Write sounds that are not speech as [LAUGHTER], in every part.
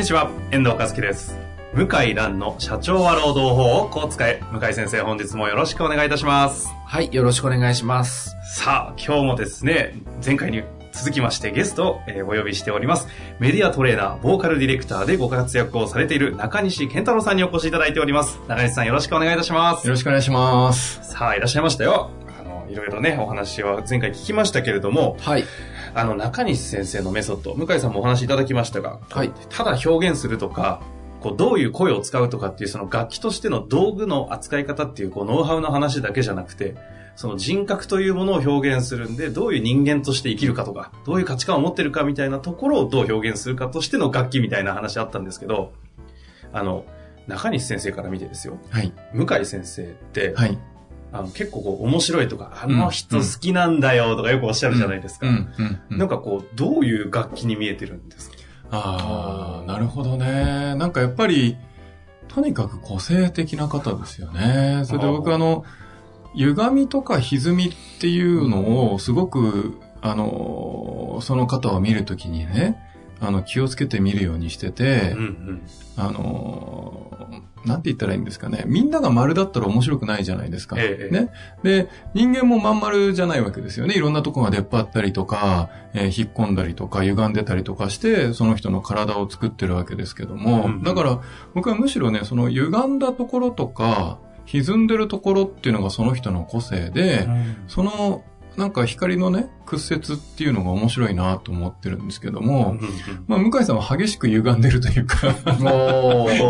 にちは、遠藤和樹です。向井蘭の社長は労働法をこう使え。向井先生、本日もよろしくお願いいたします。はい、よろしくお願いします。さあ、今日もですね、前回に続きましてゲストを、えーお呼びしております。メディアトレーナー、ボーカルディレクターでご活躍をされている中西健太郎さんにお越しいただいております。中西さんよろしくお願いいたしますよ。ろしくお願いします。さあ、いらっしゃいましたよ。あの、いろいろね、お話は前回聞きましたけれども、はい。あの、中西先生のメソッド、向井さんもお話しいただきましたが、はいただ表現するとか、こう、どういう声を使うとかっていう、その楽器としての道具の扱い方っていう、こう、ノウハウの話だけじゃなくて、その人格というものを表現するんで、どういう人間として生きるかとか、どういう価値観を持ってるかみたいなところをどう表現するかとしての楽器みたいな話あったんですけど、あの、中西先生から見てですよ、はい。向井先生って、はい。あの結構こう面白いとか、あの人好きなんだよとかよくおっしゃるじゃないですか。なんかこう、どういう楽器に見えてるんですか？ああ、なるほどね。なんかやっぱり、とにかく個性的な方ですよね。それで僕あの、歪みとか歪みっていうのをすごく、あの、その方を見るときにね、あの、気をつけて見るようにしてて、うんうん。あの、なんて言ったらいいんですかね。みんなが丸だったら面白くないじゃないですか。ええね。で、人間もまん丸じゃないわけですよね。いろんなとこが出っ張ったりとか、えー引っ込んだりとか、歪んでたりとかして、その人の体を作ってるわけですけども、うんうんだから僕はむしろね、その歪んだところとか、歪んでるところっていうのがその人の個性で、その、なんか光のね、屈折っていうのが面白いなと思ってるんですけども、まあ、向井さんは激しく歪んでるというか、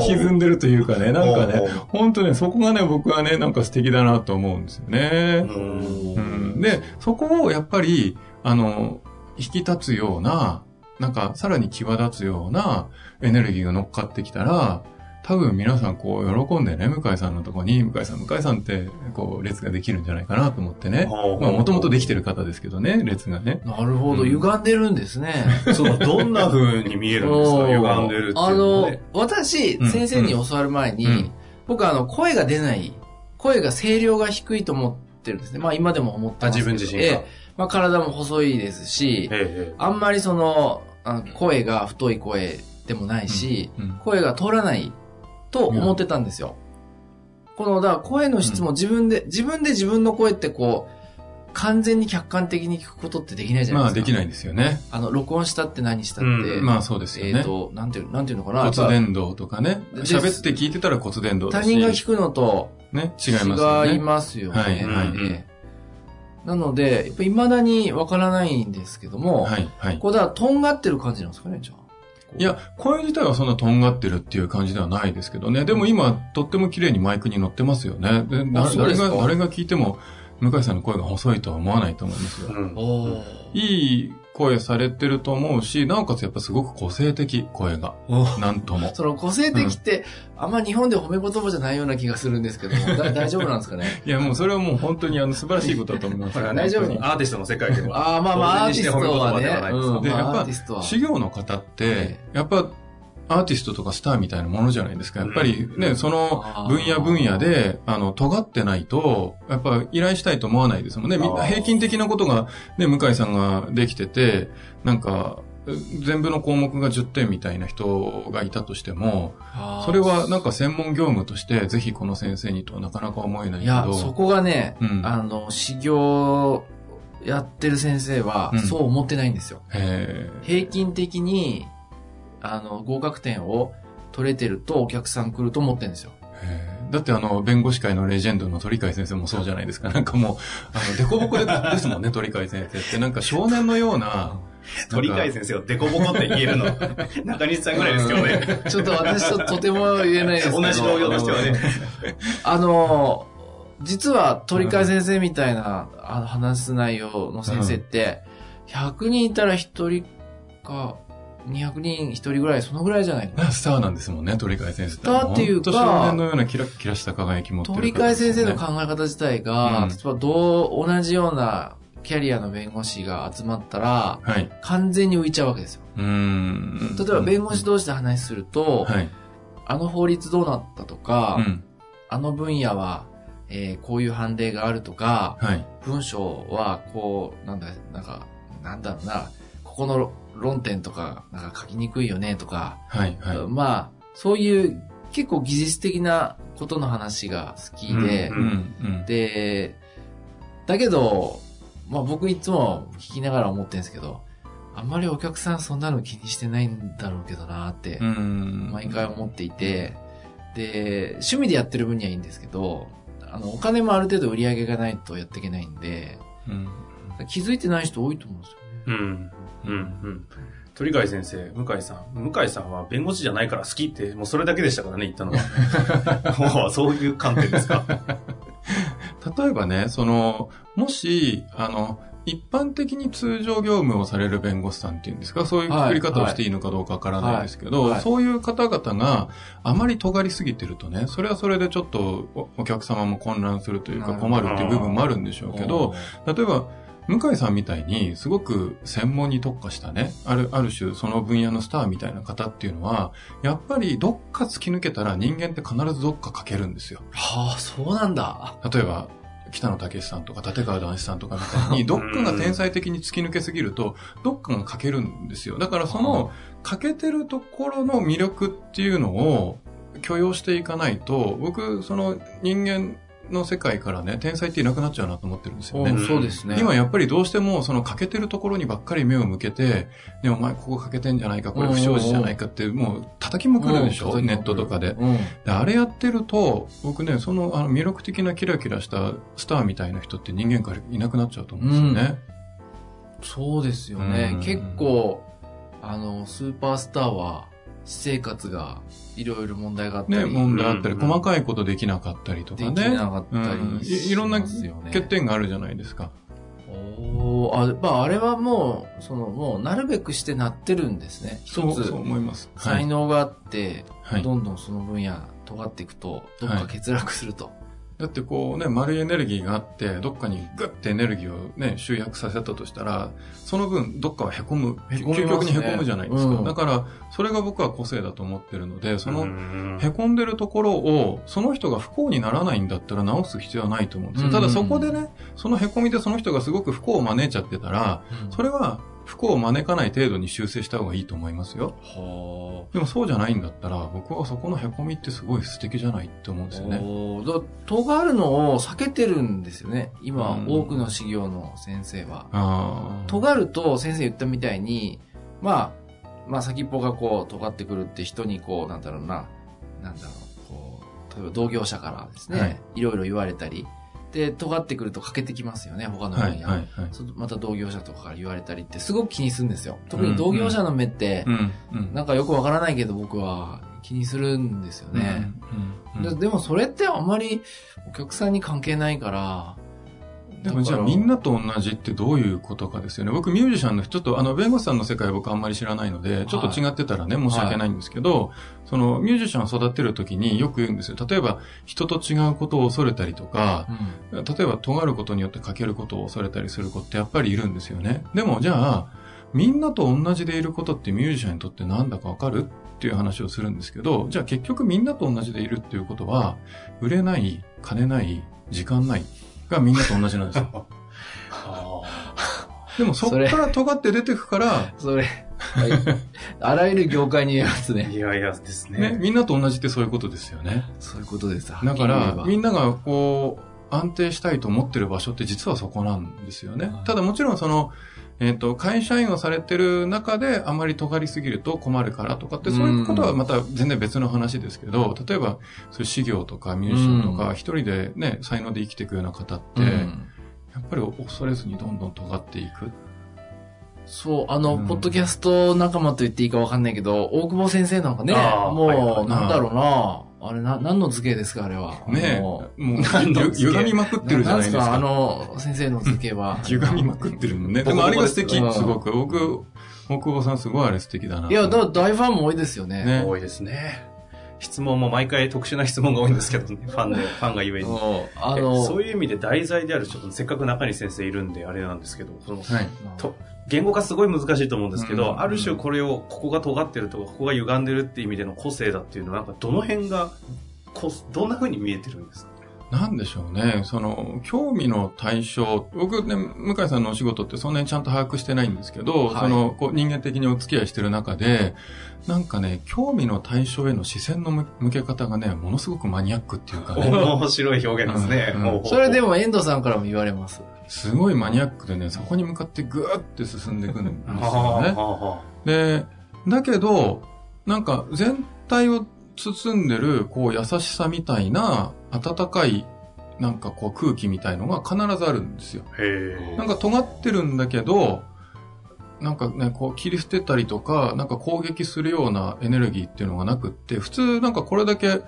歪んでるというかね、なんかね本当ね、そこがね、僕はね、なんか素敵だなと思うんですよね。うん。うん、で、そこをやっぱり、あの、引き立つような、なんかさらに際立つようなエネルギーが乗っかってきたら、多分皆さんこう喜んでね、向井さんのとこに、向井さん、向井さんって、こう、列ができるんじゃないかなと思ってね。まあ、もともとできてる方ですけどね、列がね。なるほど、うん歪んでるんですね。[LAUGHS] その、どんな風に見えるんですか？歪んでるっていうあの私、うん先生に教わる前に、うん僕はあの、声が出ない、声が声量が低いと思ってるんですね。まあ今でも思ってあ、ますけど。自分自身が。ええまあ体も細いですし、ええあんまりその、あの声が太い声でもないし、うん声が通らないと思ってたんですよ。この、だから声の質も自分で、自分で自分の声ってこう、完全に客観的に聞くことってできないじゃないまあ、ですか。できないですよね。あの、録音したって何したって、うんまあ、そうですよね。えっ、と、なんていう、なんていうのかな。骨伝導とかね。で喋って聞いてたら骨伝導だし。他人が聞くのとね、違いますよね。違いますよね。はいはいええなので、やっぱ未だにわからないんですけども、はい、はい。これだとんがってる感じなんですかね、じゃあ。いや、声自体はそんなとんがってるっていう感じではないですけどね。でも今、とっても綺麗にマイクに乗ってますよね。でだ誰が、誰が聞いても、向井さんの声が細いとは思わないと思いますよ。うんいい声されてると思うし、なおかつやっぱすごく個性的、声が。なんとも。その個性的って、あんま日本で褒め言葉じゃないような気がするんですけども、[LAUGHS] だ大丈夫なんですかね？いや、もうそれはもう本当にあの素晴らしいことだと思います [LAUGHS] 大丈夫？アーティストの世界でも。ああ、まあまあ、アーティストはね。でやっぱ。修行の方ってえ、やっぱ、アーティストとかスターみたいなものじゃないですか。やっぱりね、その分野分野で、あの、尖ってないと、やっぱ依頼したいと思わないですもんね。みんな平均的なことが、ね、向井さんができてて、なんか、全部の項目が10点みたいな人がいたとしても、それはなんか専門業務として、ぜひこの先生にとはなかなか思えないけいや、ど、そこがね、うん。あの、修行やってる先生はうん、そう思ってないんですよ。へ平均的に、あの、合格点を取れてるとお客さん来ると思ってるんですよ。だってあの、弁護士会のレジェンドの鳥海先生もそうじゃないですか。[LAUGHS] なんかもう、あの、デコボコでですもんね、鳥海先生って。なんか少年のような、[LAUGHS] 鳥海先生をデコボコって言えるの、中西さんぐらいですけどね。ちょっと私ととても言えないですけど。同じ同僚としてはね。あの、実は鳥海先生みたいな、あの話す内容の先生って、100人いたら1人か、200人1人ぐらい、そのぐらいじゃない。[LAUGHS] スターなんですもんね、鳥海先生。スターっていうか少年のようなキラキラした輝き持ってる方鳥海先生の考え方自体が、うん例えばどう、同じようなキャリアの弁護士が集まったら、はい。完全に浮いちゃうわけですよ。うーん。例えば弁護士同士で話すると、はい。あの法律どうなったとか、うん。あの分野は、えーこういう判例があるとか、はい。文章はこう、なんだ、なんか、なんだろうな、ここの論点とか、なんか書きにくいよねとか、はい。はい。まあ、そういう結構技術的なことの話が好きで、ううん。うん。で、だけど、まあ僕いつも聞きながら思ってるんですけど、あんまりお客さんそんなの気にしてないんだろうけどなってう、ん。毎回思っていて、で、趣味でやってる分にはいいんですけど、あの、お金もある程度売り上げがないとやっていけないんで、うん。気づいてない人多いと思うんですよね。うん。うん。うん。鳥貝先生、向井さん。向井さんは弁護士じゃないから好きって、もうそれだけでしたからね、言ったのは。も [LAUGHS] う [LAUGHS] そういう観点ですか？例えばね、その、もし、あの、一般的に通常業務をされる弁護士さんっていうんですか、そういう作り方をしていいのかどうかわからないですけど、はいはいそういう方々があまり尖りすぎてるとね、それはそれでちょっとおお客様も混乱するというかうん困るっていう部分もあるんでしょうけど、例えば、向井さんみたいに、すごく専門に特化したね、ある、ある種その分野のスターみたいな方っていうのは、やっぱりどっか突き抜けたら人間って必ずどっか欠けるんですよ。はあ、そうなんだ。例えば、北野武さんとか立川談志さんとかみたいに、[LAUGHS] どっかが天才的に突き抜けすぎると、どっかが欠けるんですよ。だからその、欠けてるところの魅力っていうのを許容していかないと、僕、その人間の世界からね、天才っていなくなっちゃうなと思ってるんですよね。うんそうですね。今やっぱりどうしてもその欠けてるところにばっかり目を向けて、ね、お前ここ欠けてんじゃないか、これ不祥事じゃないかって、もう叩きまくるでしょ、うんネットとかで。うん。であれやってると、僕ね、そのあの魅力的なキラキラしたスターみたいな人って人間からいなくなっちゃうと思うんですよね。そうですよね。うん結構、あの、スーパースターは、私生活がいろいろ問題があったね、り、問題あったり、うん細かいことできなかったりとでかね。きなかったうんりいいろんな欠点があるじゃないですか。おーあ、まあ、あれはもう、その、もう、なるべくしてなってるんですね。一そう、つそう思います。才能があって、はいどんどんその分野、尖っていくと、どっか欠落すると。だってこうね、丸いエネルギーがあって、どっかにグッてエネルギーをね、集約させたとしたら、その分、どっかは凹む。ね究極に凹むじゃないですか。うんだから、それが僕は個性だと思ってるので、その、の凹んでるところを、その人が不幸にならないんだったら直す必要はないと思うんですよ。うんただそこでね、その凹みでその人がすごく不幸を招いちゃってたら、それは不幸を招かない程度に修正した方がいいと思いますよ。はでもそうじゃないんだったら、僕はそこの凹みってすごい素敵じゃないって思うんですよね。おーだ尖るのを避けてるんですよね。今、うん多くの修行の先生は。ああ。尖ると先生言ったみたいに、まあ、まあ先っぽがこう尖ってくるって人にこう、なんだろうな、なんだろう、こう、例えば同業者からですね、はいい、ろいろ言われたり、で、尖ってくると欠けてきますよね、他の分野。はい、はい、また同業者とかから言われたりってすごく気にするんですよ。特に同業者の目って、うん、うん。なんかよくわからないけど僕は気にするんですよね。うん。うんででもそれってあんまりお客さんに関係ないから、でもじゃあみんなと同じってどういうことかですよね。僕ミュージシャンの人と、あの、弁護士さんの世界僕あんまり知らないので、ちょっと違ってたらね、申し訳ないんですけど、そのミュージシャンを育てるときによく言うんですよ。例えば、人と違うことを恐れたりとか、うん例えば尖ることによって欠けることを恐れたりする子ってやっぱりいるんですよね。でもじゃあ、みんなと同じでいることってミュージシャンにとってなんだかわかるっていう話をするんですけど、じゃあ結局みんなと同じでいるっていうことは、売れない、金ない、時間ないがみんなと同じなんですよ。[LAUGHS] でもそっから尖って出てくから、それ、はいあらゆる業界に言えますね。いやいやですね、ね。みんなと同じってそういうことですよね。そういうことです。だからみんながこう、安定したいと思ってる場所って実はそこなんですよねうん。ただもちろんその、えっ、と、会社員をされてる中であまり尖りすぎると困るからとかって、そういうことはまた全然別の話ですけど、例えば、そういう事業とかミュージシャンとか、一人でね、才能で生きていくような方って、うん。やっぱり恐れずにどんどん尖っていく。そう、あの、うん。ポッドキャスト仲間と言っていいかわかんないけど、大久保先生なんかね、もう、なんだろうな、あれな、何の図形ですか、あれは？ねあのもう、歪みまくってるじゃないですか。すか、あの、先生の図形は？[LAUGHS] 歪みまくってるもんね。でもあれが素敵うん、すごく。僕、大久保さんすごいあれ素敵だな。いや、だ大ファンも多いですよね。ね多いですね。質問も毎回特殊な質問が多いんですけどね、[LAUGHS] ファンで、ファンがゆえに。うんあえの、そういう意味で題材である、ちょっとせっかく中西先生いるんであれなんですけど、そのはい。と言語化すごい難しいと思うんですけど、うんある種これを、ここが尖ってるとか、ここが歪んでるっていう意味での個性だっていうのは、なんかどの辺が、こどんな風に見えてるんですか？なんでしょうね。その、興味の対象。僕ね、向井さんのお仕事ってそんなにちゃんと把握してないんですけど、はいその、こう人間的にお付き合いしてる中で、なんかね、興味の対象への視線の向向け方がね、ものすごくマニアックっていうかね、面白い表現ですね。うんほうほうほうそれでも遠藤さんからも言われます？すごいマニアックでね、そこに向かってぐーって進んでいくんですよね。で、だけど、なんか全体を包んでる、こう優しさみたいな、温かい、なんかこう空気みたいのが必ずあるんですよ。なんか尖ってるんだけど、なんかね、こう切り捨てたりとか、なんか攻撃するようなエネルギーっていうのがなくって、普通なんかこれだけ、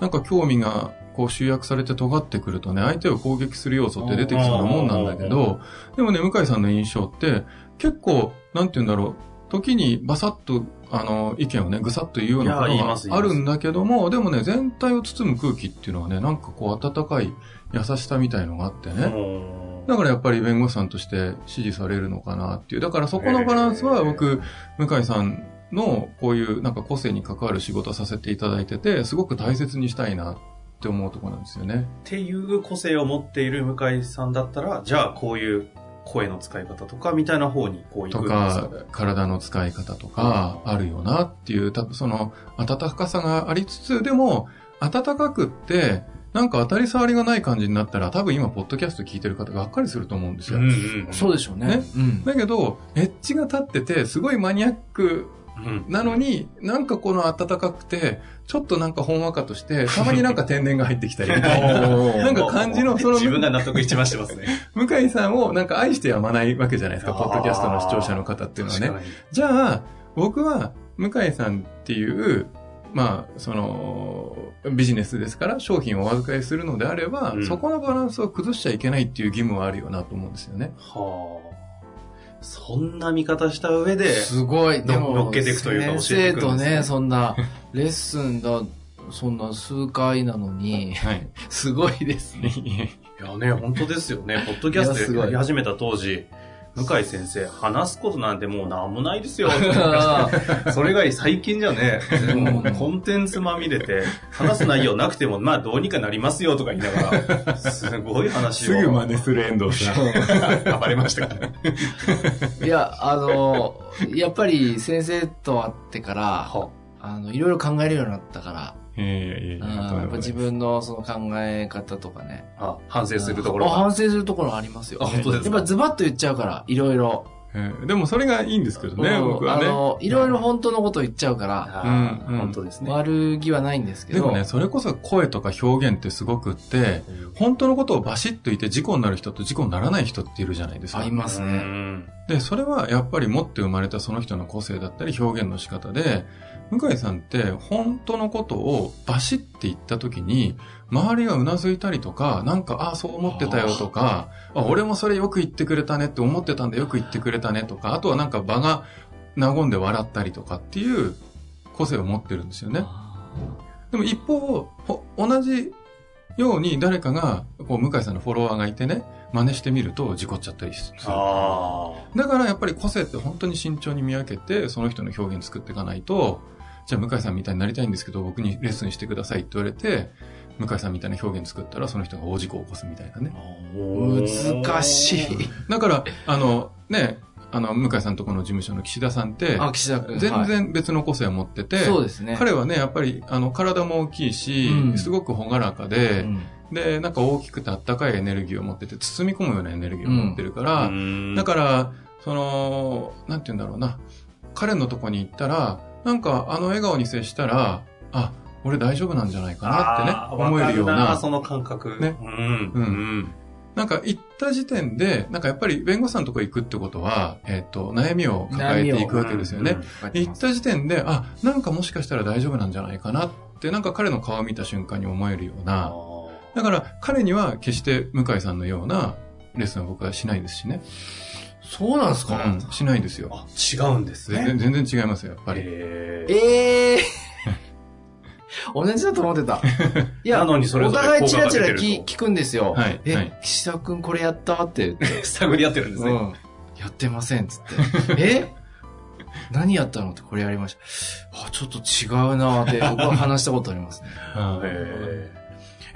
なんか興味がこう集約されて尖ってくるとね、相手を攻撃する要素って出てきそうなもんなんだけど、でもね、向井さんの印象って、結構、なんて言うんだろう、時にバサッと、あの、意見をね、ぐさっと言うようなことがあるんだけども、でもね、全体を包む空気っていうのはね、なんかこう温かい優しさみたいのがあってね、ねだからやっぱり弁護士さんとして支持されるのかなっていう。だからそこのバランスは僕、向井さんのこういうなんか個性に関わる仕事をさせていただいてて、すごく大切にしたいなって思うところなんですよね。っていう個性を持っている向井さんだったら、じゃあこういう声の使い方とかみたいな方にこう行とくんですか、体の使い方とかあるよなっていう、たその温かさがありつつ、でも温かくって、なんか当たり障りがない感じになったら、多分今、ポッドキャスト聞いてる方がっかりすると思うんですよ。うんうん。そうでしょうね。ねうん。だけど、エッジが立ってて、すごいマニアックうん。なのに、なんかこの暖かくて、ちょっとなんかほんわかとして、たまになんか天然が入ってきたりみたいな。なんか感じの、その、自分が納得一番してますね。[LAUGHS] 向井さんをなんか愛してやまないわけじゃないですか、ポッドキャストの視聴者の方っていうのはね。じゃあ、僕は、向井さんっていう、まあ、その、ビジネスですから、商品をお預かりするのであれば、うんそこのバランスを崩しちゃいけないっていう義務はあるよなと思うんですよね。はあ。そんな見方した上で、すごい。でも、乗っけていくというか先教えていくん生とですねね、そんな、レッスンだ、そんな数回なのに、はい。[LAUGHS] すごいですね。いやね、本当ですよね。ポッドキャストやり始めた当時、向井先生、話すことなんてもうなんもないですよ。[LAUGHS] [LAUGHS] それが最近じゃね、もうコンテンツまみれて、話す内容なくても、まあどうにかなりますよとか言いながら、すごい話を。すぐ真似する遠藤さん。[LAUGHS] 暴れましたからね。いや、あの、やっぱり先生と会ってから、はあの、いろいろ考えるようになったから、いやいやっぱ自分のその考え方とかね。あ、反省するところ反省するところありますよ。あ本当ですか？やっぱズバッと言っちゃうから、いろいろ。えーでもそれがいいんですけどね、うん僕はね。あの、いろいろ本当のこと言っちゃうから、あうん本当ですね。悪気はないんですけど。でもね、それこそ声とか表現ってすごくって、本当のことをバシッと言って事故になる人と事故にならない人っているじゃないですかあり。ますうね。んで、それはやっぱり持って生まれたその人の個性だったり表現の仕方で、向井さんって本当のことをバシッて言った時に、周りがうなずいたりとか、なんか、ああ、そう思ってたよとか、あ、俺もそれよく言ってくれたねって思ってたんでよく言ってくれたねとか、あとはなんか場が和んで笑ったりとかっていう個性を持ってるんですよね。でも一方、ほ同じように誰かが、こう、向井さんのフォロワーがいてね、真似してみると事故っちゃったりする。あだからやっぱり個性って本当に慎重に見分けて、その人の表現作っていかないと、じゃあ向井さんみたいになりたいんですけど、僕にレッスンしてくださいって言われて、向井さんみたいな表現作ったら、その人が大事故を起こすみたいなね。ー難しい。だから、あの、ね、あの、向井さんとこの事務所の岸田さんって、あ、岸田君。全はい然別の個性を持ってて、そうですね。彼はね、やっぱり、あの、体も大きいし、うんすごく朗らかで、うんで、なんか大きくてあったかいエネルギーを持ってて、包み込むようなエネルギーを持ってるから、うんだから、その、なんて言うんだろうな。彼のとこに行ったら、なんかあの笑顔に接したら、あ、俺大丈夫なんじゃないかなってね、思えるような。その感覚。ねうん。ううんん。なんか行った時点で、なんかやっぱり弁護士さんのとこ行くってことは、えっ、と、悩みを抱えていくわけですよね。行った時点で、あ、なんかもしかしたら大丈夫なんじゃないかなって、なんか彼の顔を見た瞬間に思えるような、だから彼には決して向井さんのようなレッスンは僕はしないですしね。そうなんですか、うん、しないですよ。あ、違うんですね。全然違いますよ、やっぱり。えーええ同じだと思ってた。[LAUGHS] いや、なのにそれお互いチラチラ聞聞くんですよ。はいえ、はい岸田くんこれやった？って言って。[LAUGHS] 探り合ってるんですね。うん。やってません、つって。え？何やったのってこれやりました。あ、ちょっと違うなって僕は話したことありますね。[LAUGHS] へー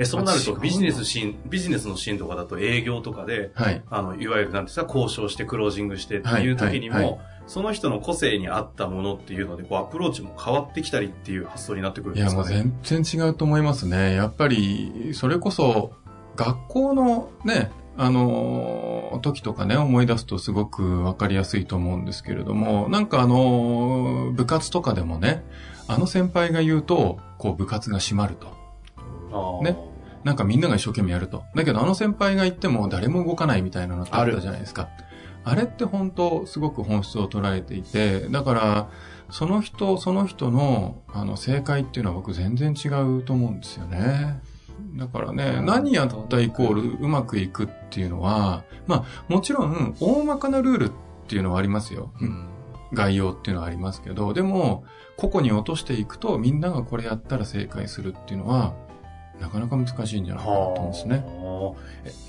え、そうなるとビジネスシーン、ビジネスのシーンとかだと営業とかで、はい。あの、いわゆるなんですか、交渉してクロージングしてっていう時にも、はいはいその人の個性に合ったものっていうので、こう、アプローチも変わってきたりっていう発想になってくるんいや、もうですかね。全然違うと思いますね。やっぱり、それこそ、学校のね、あの、時とかね、思い出すとすごくわかりやすいと思うんですけれども、なんかあの、部活とかでもね、あの先輩が言うと、こう部活が閉まると。ねなんかみんなが一生懸命やると。だけどあの先輩が言っても誰も動かないみたいなのってあったじゃないですか。あれって本当すごく本質を捉えていて、だから、その人、その人の、あの、正解っていうのは僕全然違うと思うんですよね。だからね、何やったイコールうまくいくっていうのは、まあ、もちろん、大まかなルールっていうのはありますよ。うん。概要っていうのはありますけど、でも、個々に落としていくと、みんながこれやったら正解するっていうのは、なかなか難しいんじゃないかなと思うんですね。は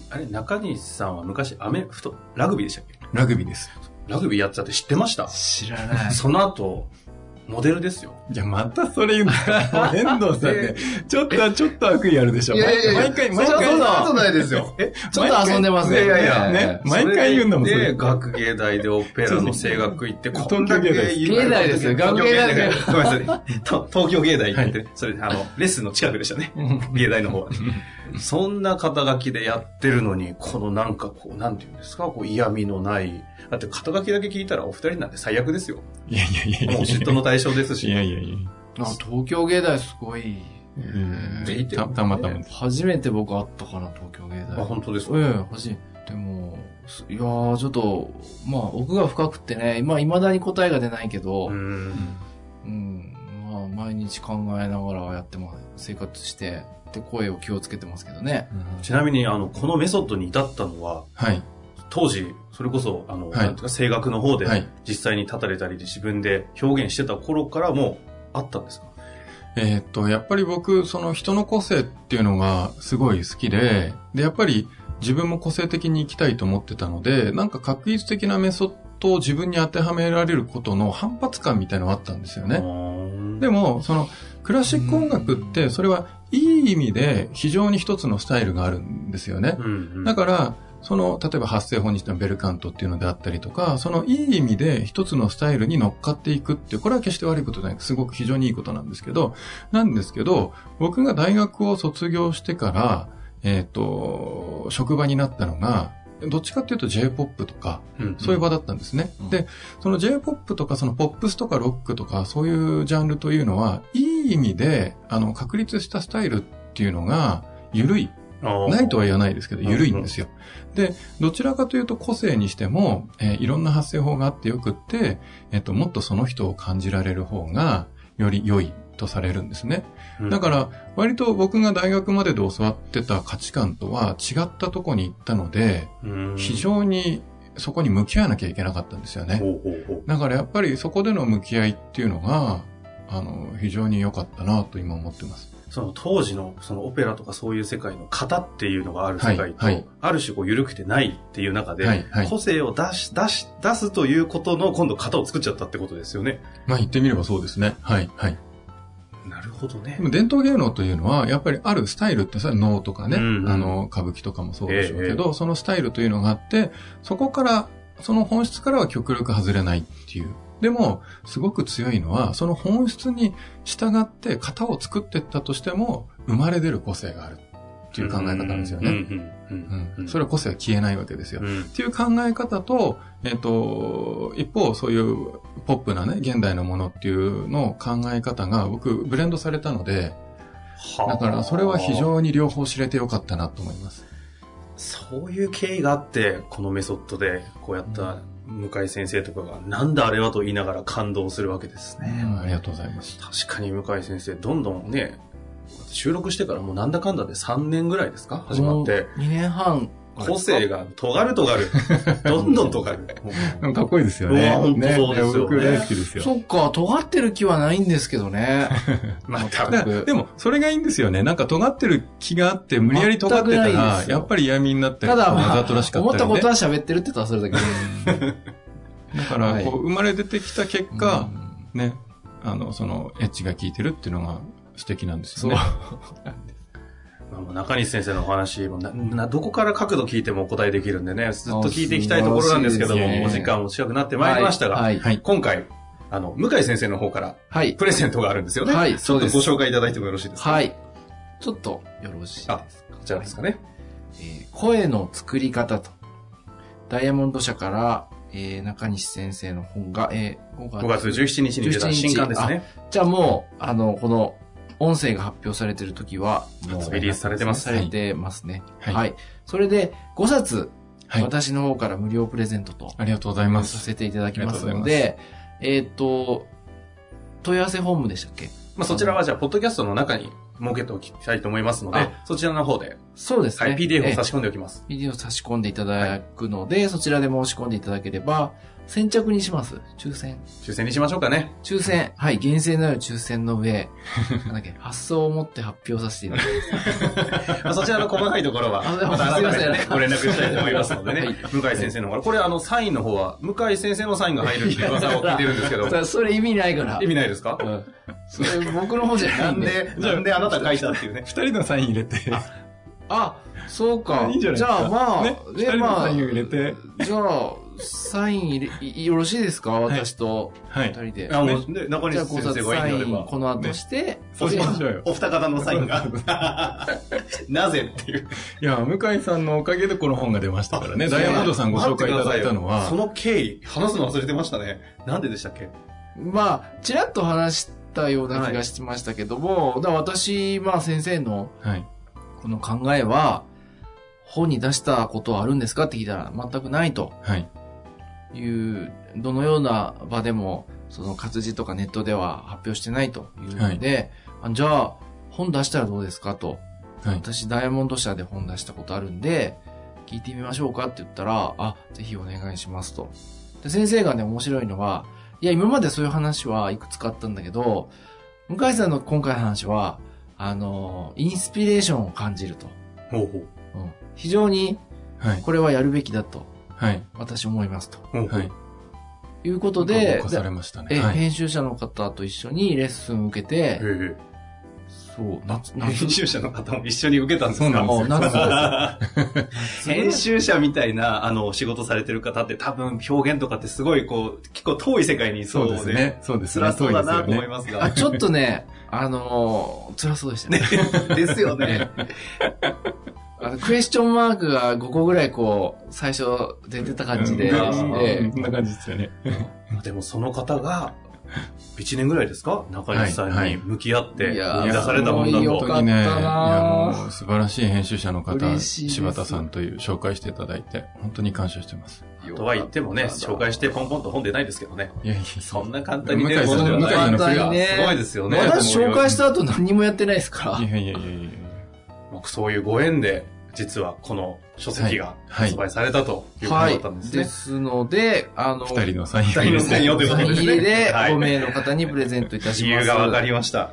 あれ、中西さんは昔、アメフト、ラグビーでしたっけ？ラグビーです。ラグビーやってたって知ってました？知らない。その後、モデルですよ。いや、またそれ言うんだ。遠藤さんね、ちょっと、ちょっと悪意あるでしょ。毎回、毎回、そんなことないですよ。えちょっと遊んでますね。いやいやね毎回言うんだもんそれで、学芸大でオペラの声楽行って、こんだけ東京芸大芸大ですよ東京学芸大芸ごめんなさい。と東京芸大行って、それで、あの、レッスンの近くでしたね。芸大の方はね。そんな肩書きでやってるのに、このなんかこう、なんていうんですか、こう嫌味のない。だって肩書きだけ聞いたらお二人なんて最悪ですよ。いやいやいやいや。もう嫉妬の対象ですし。いやいやいや。あ東京芸大すごい。うんぜひってたたまたま。初めて僕会ったかな、東京芸あ、大。本当ですか？ええ、初めて。も、すいやー、ちょっと、まあ、奥が深くってね、まあ、未だに答えが出ないけど、うん。うん、まあ、毎日考えながらやってます。生活して、で、声を気をつけてますけどね。ちなみに、あの、このメソッドに至ったのは、はい。当時、それこそ、あの、はいなんていうか、声楽の方ではい、実際に立たれたりで自分で表現してた頃からもあったんですか？えーっと、やっぱり僕、その人の個性っていうのがすごい好きで、で、やっぱり自分も個性的に生きたいと思ってたので、なんか確率的なメソッドを自分に当てはめられることの反発感みたいなのがあったんですよね。でも、も、その、クラシック音楽って、それはいい意味で非常に一つのスタイルがあるんですよね。うんうんだから、その、例えば発声法にしてのベルカントっていうのであったりとか、そのいい意味で一つのスタイルに乗っかっていくっていう、これは決して悪いことじゃない。すごく非常にいいことなんですけど、なんですけど、僕が大学を卒業してから、えっ、と、職場になったのが、どっちかっていうと J-POP とか、うんそういう場だったんですね。うんで、その J-POP とかそのポップスとかロックとかそういうジャンルというのは、いい意味で、あの、確立したスタイルっていうのが、緩い。ないとは言わないですけど、緩いんですよ。で、どちらかというと個性にしても、えーいろんな発声法があってよくって、えっ、と、もっとその人を感じられる方が、より良いとされるんですね。うんだから、割と僕が大学までで教わってた価値観とは違ったとこに行ったので、うん非常にそこに向き合わなきゃいけなかったんですよね。だからやっぱりそこでの向き合いっていうのが、あの、非常に良かったなと今思ってます。その当時のそのオペラとかそういう世界の型っていうのがある世界と、はいはいある種こう緩くてないっていう中で、はいはい個性を出し、出し、出すということの今度型を作っちゃったってことですよね。まあ言ってみればそうですね。はい、はい。なるほどね伝統芸能というのは、やっぱりあるスタイルってさ、能とかね、うんうんあの、歌舞伎とかもそうでしょうけえど、そのスタイルというのがあって、そこから、その本質からは極力外れないっていう。でも、すごく強いのは、その本質に従って型を作っていったとしても、生まれ出る個性があるっていう考え方なんですよね。うんうんうんうんそれは個性は消えないわけですよ。うんっていう考え方と、えっ、と、一方、そういうポップなね、現代のものっていうの考え方が僕、ブレンドされたので、はあだからそれは非常に両方知れてよかったなと思います。そういう経緯があって、このメソッドで、こうやった向井先生とかが、なんだあれはと言いながら感動するわけですね。ありがとうございます。確かに向井先生、どんどんね、収録してからもうなんだかんだで3年ぐらいですか？始まって。2年半。個性が尖る尖る。[LAUGHS] どんどん尖る。かっこいいですよね。うわ本当ねそうですよね僕大好きですよ。そっか、尖ってる気はないんですけどね。[LAUGHS] また、でも、それがいいんですよね。なんか尖ってる気があって、無理やり尖ってたらやっぱり嫌味になったりただ、まわざとらしあ、かったり、ね。思ったことは喋ってるって言ったらそれだけで。だから、はいこう、生まれ出てきた結果、うんね、あの、その、エッジが効いてるっていうのが素敵なんですよね。。まあもう中西先生のお話もなな、どこから角度聞いてもお答えできるんでね、ずっと聞いていきたいところなんですけども、ねお時間も近くなってまいりましたが、はい。はい。今回、あの、向井先生の方からはい。プレゼントがあるんですよね。はいちょっそうですとご紹介いただいてもよろしいですか？はい。ちょっとよろしいですかあ、こちらですかね。えー声の作り方と、ダイヤモンド社から、えー中西先生の本が、えー5月17日に出た新刊ですね。じゃあもう、あの、この、音声が発表されてる時は、リリースされてますされてますね。はいはい。それで、5冊、はい。私の方から無料プレゼントとありがとうございまさす。せていただきますので、えっ、と、問い合わせフォームでしたっけ？まあ、そちらはじゃあ、ポッドキャストの中に設けておきたいと思いますのであ、そちらの方で、そうですね。はい、PDF を差しし込んでおきます。PDF を差し込んでいただくので、そちらで申し込んでいただければ、先着にします。抽選。抽選にしましょうかね。抽選。はい。厳正なる抽選の上、[LAUGHS] なんだっけ、発送を持って発表させていただきます。[LAUGHS] まあそちらの細かいところは、また改めてねすいませんご連絡したいと思いますのでね。はい向井先生の方から。これあの、サインの方は、向井先生のサインが入るって噂を聞いてるんですけど、そそれ意味ないから。意味ないですか？うん。それ僕の方じゃなないんんで。で、なんであなた書いたっていうね。二人のサイン入れて、あ、そうか。いいんじゃないですじゃか。あまあ、ね、二でまあ人のサインを入れて、じゃあ、サイン入れ、いよろしいですか？私とはい。二人で。あもうね中西先生がサイン、いいのであれば。この後して、そうしましょうよ。お二方のサインが。[LAUGHS] なぜっていう。いや、向井さんのおかげでこの本が出ましたからね。ダイヤモンドさんご紹介いただいたのはそ、の経緯、話すの忘れてましたね。なんででしたっけ？まあ、ちらっと話したような気がしましたけども、だ私、まあ先生のはい。この考えは、本に出したことはあるんですか？って聞いたら全くないとはい。いう、どのような場でも、その活字とかネットでは発表してないというので、あじゃあ、本出したらどうですかと。はい。私、ダイヤモンド社で本出したことあるんで、聞いてみましょうかって言ったら、あ、ぜひお願いしますと。で、先生がね、面白いのは、いや、今までそういう話はいくつかあったんだけど、向井さんの今回の話は、あの、インスピレーションを感じると。ほうほう。うん、非常に、はい。これはやるべきだと、はい。私思いますと。はい。いうことでご、されましたね。え、はい。編集者の方と一緒にレッスンを受けて、そう、夏、編夏、集者の方も一緒に受けたんですか？そうなんですよ [LAUGHS] [LAUGHS] 編集者みたいな、あの、仕事されてる方って多分表現とかってすごいこう、結構遠い世界にいそそううで、ですね。そうですね。辛そうだなと思いますが。あちょっとね、あのー辛そうでしたね。[LAUGHS] ですよね。あのクエスチョンマークが5個ぐらいこう、最初出てた感じで、うんえこんな感じですよね。でもその方が、1年ぐらいですか？中西さんに向き合って、いやー生み出されたもんだと。本当にね、いやもう素晴らしい編集者の方、柴田さんという紹介していただいて、本当に感謝してます。とは言ってもね、紹介してポンポンと本出ないですけどね。いやいやそんな簡単に出る向井さんものではない。向井さんの簡単にねすごいですよね。私紹介した後何もやってないですからい。やいやいやいやいや僕そういうご縁で、実はこの書籍がはい発売されたということはいだったんで。すでね。すので、あの、二人のサイン二人のサインをということですね入りではい5名の方にプレゼントいたし理ます。由がわかりました。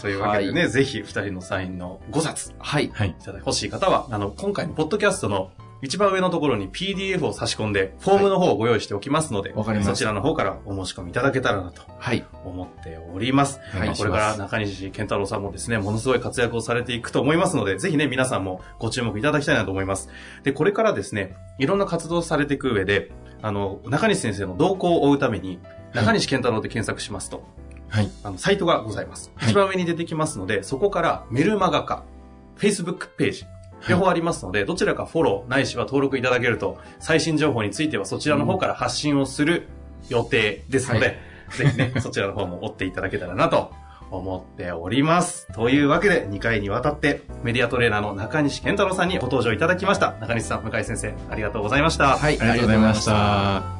というわけでね、はぜひ二人のサインの5冊はい。はい。いただ欲しい方は、あの、今回のポッドキャストの一番上のところに PDF を差し込んで、フォームの方をご用意しておきますので、わかりましたそちらの方からお申し込みいただけたらなとはい。思っております。はいまあこれから中西健太郎さんもですね、ものすごい活躍をされていくと思いますので、ぜひね、皆さんもご注目いただきたいなと思います。で、これからですね、いろんな活動をされていく上で、あの、中西先生の動向を追うために、中西健太郎で検索しますと、はい。あの、サイトがございます。はい一番上に出てきますので、そこからメルマガか、Facebook ページ、両方ありますので、どちらかフォローないしは登録いただけると、最新情報についてはそちらの方から発信をする予定ですので、はぜひね、[LAUGHS] そちらの方も追っていただけたらなと思っております。というわけで、2回にわたって、メディアトレーナーの中西健太郎さんにご登場いただきました。中西さん、向井先生、ありがとうございました。はい、ありがとうございまし。た。